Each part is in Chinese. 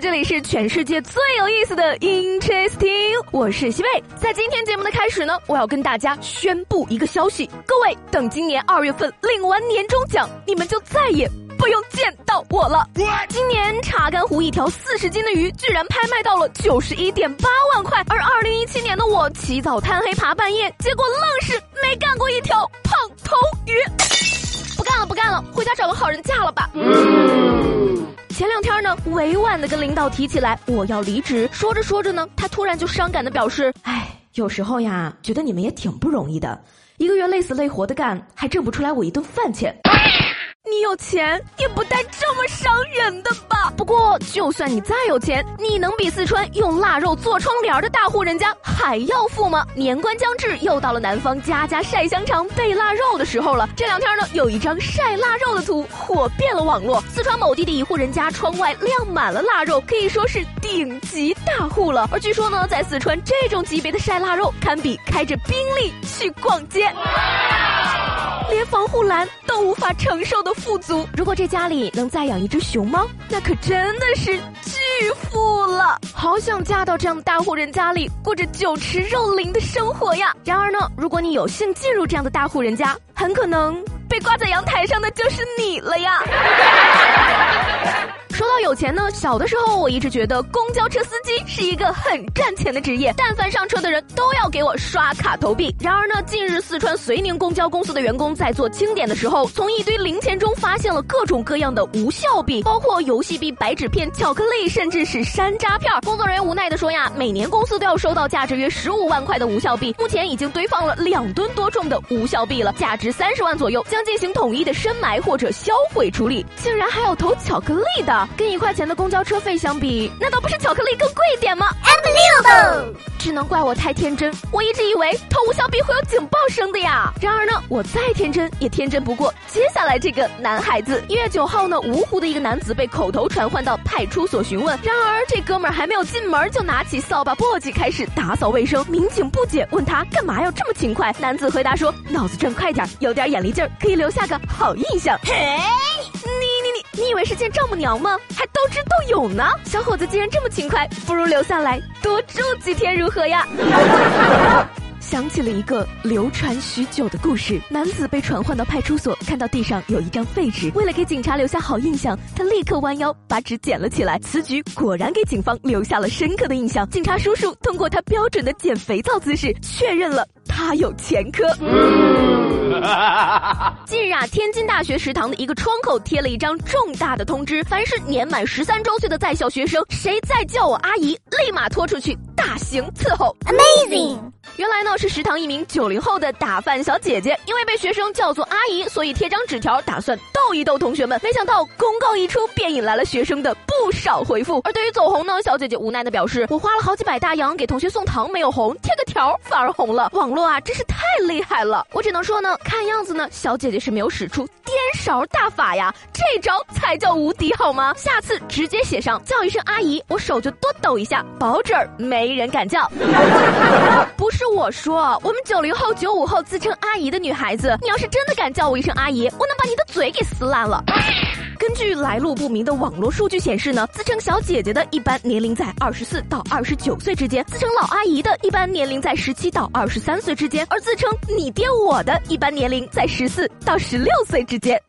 这里是全世界最有意思的 Interesting，我是西贝。在今天节目的开始呢，我要跟大家宣布一个消息：各位等今年二月份领完年终奖，你们就再也不用见到我了。今年查干湖一条四十斤的鱼，居然拍卖到了九十一点八万块，而二零一七年的我起早贪黑爬半夜，结果愣是没干过一条胖头鱼。不干了，不干了，回家找个好人嫁了吧。前两天呢，委婉的跟领导提起来我要离职，说着说着呢，他突然就伤感的表示：“哎，有时候呀，觉得你们也挺不容易的，一个月累死累活的干，还挣不出来我一顿饭钱。”你有钱也不带这么伤人的吧？不过，就算你再有钱，你能比四川用腊肉做窗帘的大户人家还要富吗？年关将至，又到了南方家家晒香肠、备腊肉的时候了。这两天呢，有一张晒腊肉的图火遍了网络。四川某地的一户人家窗外晾满了腊肉，可以说是顶级大户了。而据说呢，在四川这种级别的晒腊肉，堪比开着宾利去逛街。连防护栏都无法承受的富足，如果这家里能再养一只熊猫，那可真的是巨巨富了。好想嫁到这样的大户人家里，过着酒池肉林的生活呀！然而呢，如果你有幸进入这样的大户人家，很可能被挂在阳台上的就是你了呀。说到有钱呢，小的时候我一直觉得公交车司机是一个很赚钱的职业，但凡上车的人都要给我刷卡投币。然而呢，近日四川遂宁公交公司的员工在做清点的时候，从一堆零钱中发现了各种各样的无效币，包括游戏币、白纸片、巧克力，甚至是山楂片。工作人员无奈的说呀，每年公司都要收到价值约十五万块的无效币，目前已经堆放了两吨多重的无效币了，价值三十万左右，将进行统一的深埋或者销毁处理。竟然还要投巧克力的！跟一块钱的公交车费相比，难道不是巧克力更贵一点吗？Unbelievable！只能怪我太天真，我一直以为偷无效币会有警报声的呀。然而呢，我再天真也天真不过接下来这个男孩子。一月九号呢，芜湖的一个男子被口头传唤到派出所询问，然而这哥们儿还没有进门，就拿起扫把簸箕开始打扫卫生。民警不解问他干嘛要这么勤快？男子回答说：脑子转快点，有点眼力劲儿，可以留下个好印象。嘿，你。以为是见丈母娘吗？还斗智斗勇呢！小伙子既然这么勤快，不如留下来多住几天如何呀？想起了一个流传许久的故事：男子被传唤到派出所，看到地上有一张废纸，为了给警察留下好印象，他立刻弯腰把纸捡了起来。此举果然给警方留下了深刻的印象。警察叔叔通过他标准的捡肥皂姿势，确认了他有前科。近日啊，天津大学食堂的一个窗口贴了一张重大的通知：凡是年满十三周岁的在校学生，谁再叫我阿姨，立马拖出去大型伺候。Amazing！原来呢是食堂一名九零后的打饭小姐姐，因为被学生叫做阿姨，所以贴张纸条打算逗一逗同学们。没想到公告一出，便引来了学生的不少回复。而对于走红呢，小姐姐无奈的表示：“我花了好几百大洋给同学送糖，没有红，贴个条反而红了。网络啊，真是太厉害了！我只能说呢。”看样子呢，小姐姐是没有使出颠勺大法呀，这招才叫无敌好吗？下次直接写上叫一声阿姨，我手就多抖一下，保准没人敢叫。不是我说，我们九零后、九五后自称阿姨的女孩子，你要是真的敢叫我一声阿姨，我能把你的嘴给撕烂了。根据来路不明的网络数据显示呢，自称小姐姐的一般年龄在二十四到二十九岁之间，自称老阿姨的一般年龄在十七到二十三岁之间，而自称你爹我的一般年龄在十四到十六岁之间。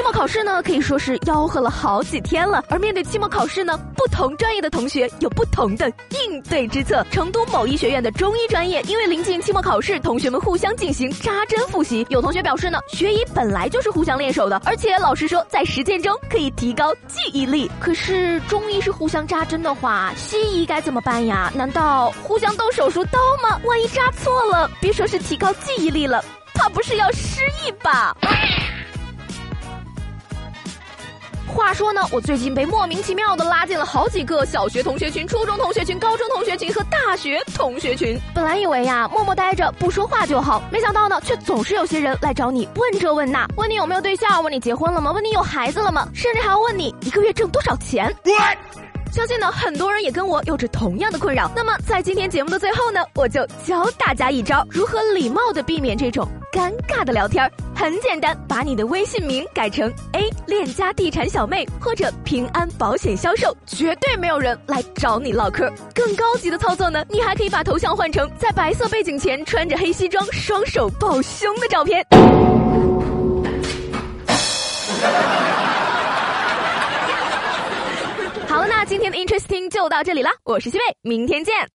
期末考试呢，可以说是吆喝了好几天了。而面对期末考试呢，不同专业的同学有不同的应对之策。成都某医学院的中医专业，因为临近期末考试，同学们互相进行扎针复习。有同学表示呢，学医本来就是互相练手的，而且老师说在实践中可以提高记忆力。可是中医是互相扎针的话，西医该怎么办呀？难道互相动手术刀吗？万一扎错了，别说是提高记忆力了，怕不是要失忆吧？话说呢，我最近被莫名其妙的拉进了好几个小学同学群、初中同学群、高中同学群和大学同学群。本来以为呀，默默待着不说话就好，没想到呢，却总是有些人来找你问这问那，问你有没有对象，问你结婚了吗，问你有孩子了吗，甚至还要问你一个月挣多少钱。相信呢，很多人也跟我有着同样的困扰。那么，在今天节目的最后呢，我就教大家一招，如何礼貌的避免这种尴尬的聊天。很简单，把你的微信名改成 A 链家地产小妹或者平安保险销售，绝对没有人来找你唠嗑。更高级的操作呢，你还可以把头像换成在白色背景前穿着黑西装、双手抱胸的照片。好了，那今天的 Interesting 就到这里啦，我是西贝，明天见。